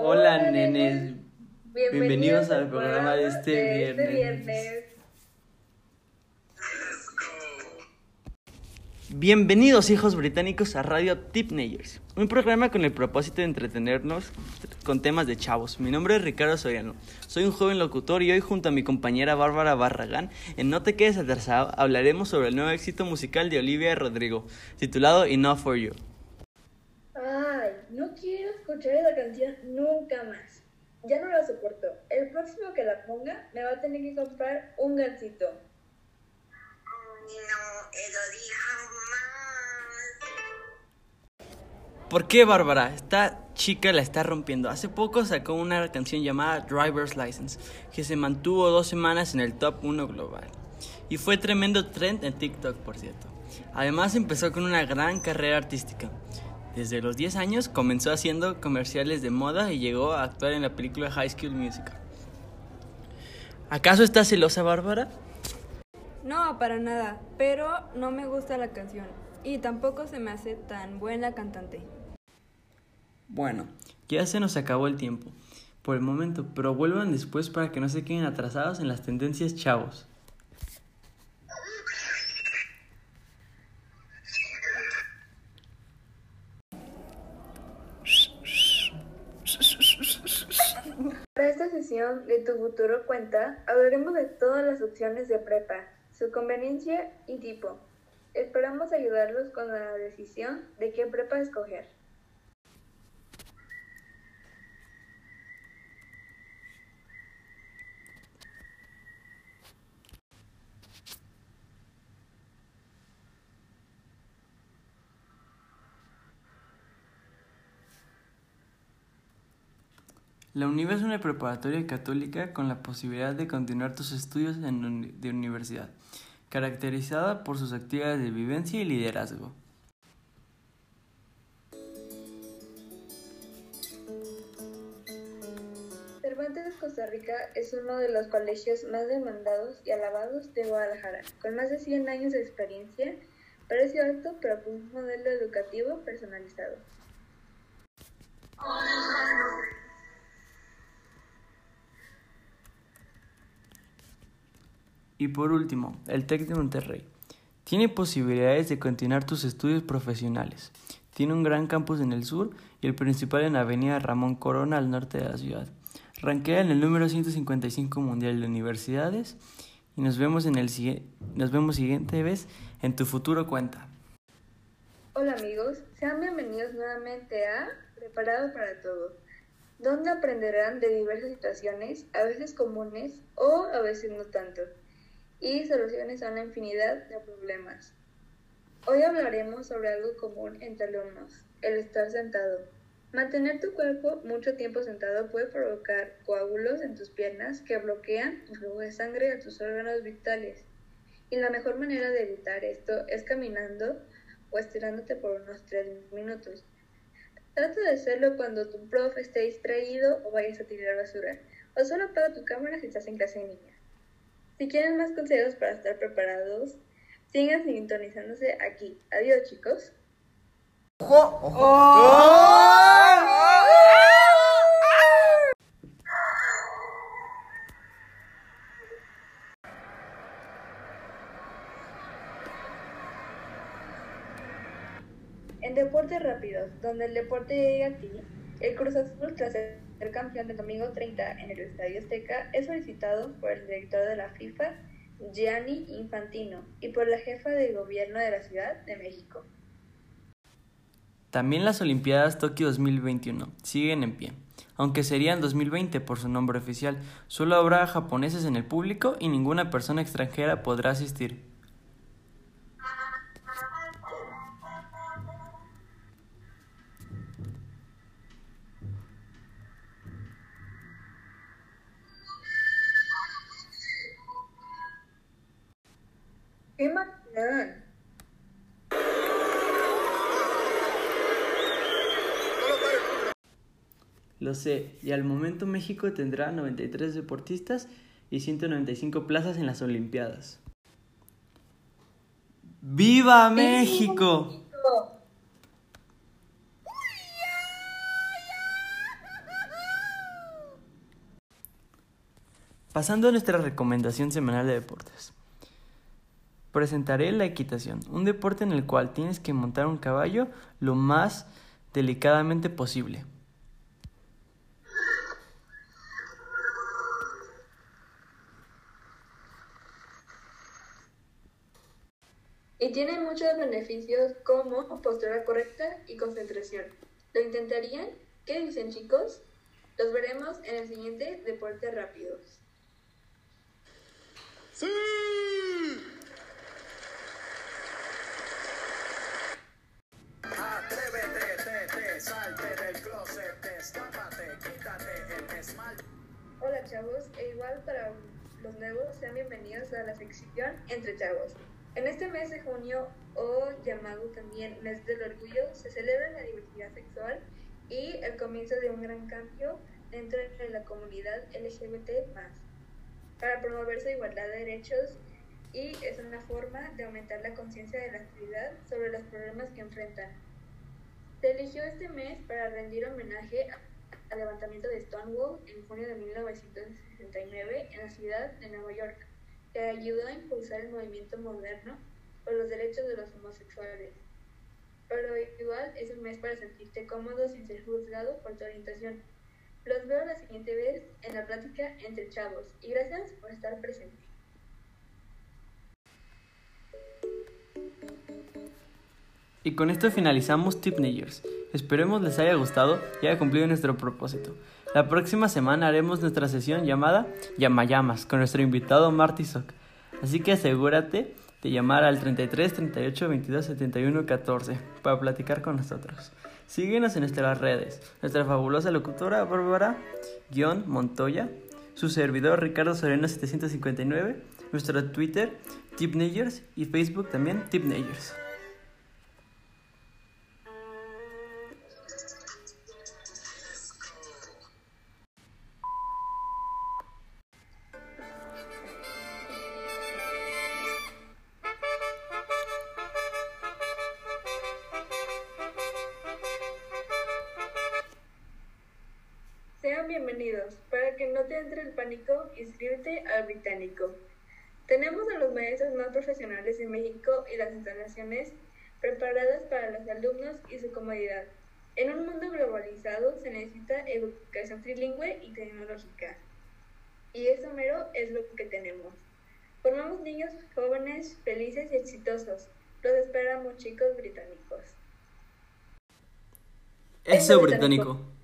Hola, nenes. Bienvenidos, al programa de este, de este viernes. viernes. Bienvenidos, hijos británicos, a Radio Tipnagers, un programa con el propósito de entretenernos con temas de chavos. Mi nombre es Ricardo Soriano, soy un joven locutor y hoy junto a mi compañera Bárbara Barragán, en No te quedes atrasado, hablaremos sobre el nuevo éxito musical de Olivia Rodrigo, titulado Enough for You. Ay, no quiero escuchar esa canción nunca más. Ya no la soporto. El próximo que la ponga me va a tener que comprar un gansito. No, eso dijo más. ¿Por qué, Bárbara? Esta chica la está rompiendo. Hace poco sacó una canción llamada Driver's License, que se mantuvo dos semanas en el top 1 global. Y fue tremendo trend en TikTok, por cierto. Además empezó con una gran carrera artística. Desde los 10 años comenzó haciendo comerciales de moda y llegó a actuar en la película High School Musical. ¿Acaso está celosa, Bárbara? No, para nada, pero no me gusta la canción y tampoco se me hace tan buena cantante. Bueno, ya se nos acabó el tiempo por el momento, pero vuelvan después para que no se queden atrasados en las tendencias chavos. De Tu Futuro Cuenta, hablaremos de todas las opciones de prepa, su conveniencia y tipo. Esperamos ayudarlos con la decisión de qué prepa escoger. La UNIVA es una preparatoria católica con la posibilidad de continuar tus estudios en de universidad, caracterizada por sus actividades de vivencia y liderazgo. Cervantes Costa Rica es uno de los colegios más demandados y alabados de Guadalajara, con más de 100 años de experiencia, precio alto pero con un modelo educativo personalizado. Y por último, el TEC de Monterrey. Tiene posibilidades de continuar tus estudios profesionales. Tiene un gran campus en el sur y el principal en Avenida Ramón Corona al norte de la ciudad. Rankea en el número 155 mundial de universidades y nos vemos en el nos vemos siguiente vez en tu futuro cuenta. Hola amigos, sean bienvenidos nuevamente a Preparado para Todo, donde aprenderán de diversas situaciones, a veces comunes o a veces no tanto, y soluciones a una infinidad de problemas. Hoy hablaremos sobre algo común entre alumnos, el estar sentado. Mantener tu cuerpo mucho tiempo sentado puede provocar coágulos en tus piernas que bloquean el flujo de sangre a tus órganos vitales. Y la mejor manera de evitar esto es caminando o estirándote por unos 3 minutos. Trata de hacerlo cuando tu profe esté distraído o vayas a tirar basura, o solo apaga tu cámara si estás en clase en línea. Si quieren más consejos para estar preparados, sigan sintonizándose aquí. Adiós chicos. En Deportes Rápidos, donde el deporte llega a ti, el Cruz Azul, tras ser campeón del domingo 30 en el Estadio Azteca, es solicitado por el director de la FIFA, Gianni Infantino, y por la jefa de gobierno de la Ciudad de México. También las Olimpiadas Tokio 2021 siguen en pie, aunque serían 2020 por su nombre oficial. Solo habrá japoneses en el público y ninguna persona extranjera podrá asistir. Lo sé, y al momento México tendrá 93 deportistas y 195 plazas en las Olimpiadas. ¡Viva México! Pasando a nuestra recomendación semanal de deportes. Presentaré la equitación, un deporte en el cual tienes que montar un caballo lo más delicadamente posible. Y tiene muchos beneficios como postura correcta y concentración. ¿Lo intentarían? ¿Qué dicen chicos? Los veremos en el siguiente Deportes Rápidos. ¡Sí! Hola chavos, e igual para los nuevos, sean bienvenidos a la sección Entre Chavos. En este mes de junio, o llamado también Mes del Orgullo, se celebra la diversidad sexual y el comienzo de un gran cambio dentro de la comunidad LGBT+, para promover su igualdad de derechos y es una forma de aumentar la conciencia de la sociedad sobre los problemas que enfrentan. Se eligió este mes para rendir homenaje al levantamiento de Stonewall en junio de 1969 en la ciudad de Nueva York, que ayudó a impulsar el movimiento moderno por los derechos de los homosexuales. Pero igual es un mes para sentirte cómodo sin ser juzgado por tu orientación. Los veo la siguiente vez en la plática entre chavos y gracias por estar presente. Y con esto finalizamos Tipnagers. Esperemos les haya gustado y haya cumplido nuestro propósito. La próxima semana haremos nuestra sesión llamada Llamayamas con nuestro invitado Marty Sock. Así que asegúrate de llamar al 33 38 22 71 14 para platicar con nosotros. Síguenos en nuestras redes. Nuestra fabulosa locutora Bárbara guion Montoya, su servidor Ricardo Serena 759, nuestro Twitter Tipnagers y Facebook también Tipnagers. Sean bienvenidos. Para que no te entre el pánico, inscríbete al británico. Tenemos a los maestros más profesionales de México y las instalaciones preparadas para los alumnos y su comodidad. En un mundo globalizado se necesita educación trilingüe y tecnológica. Y eso mero es lo que tenemos. Formamos niños jóvenes, felices y exitosos. Los esperamos chicos británicos. Eso británico.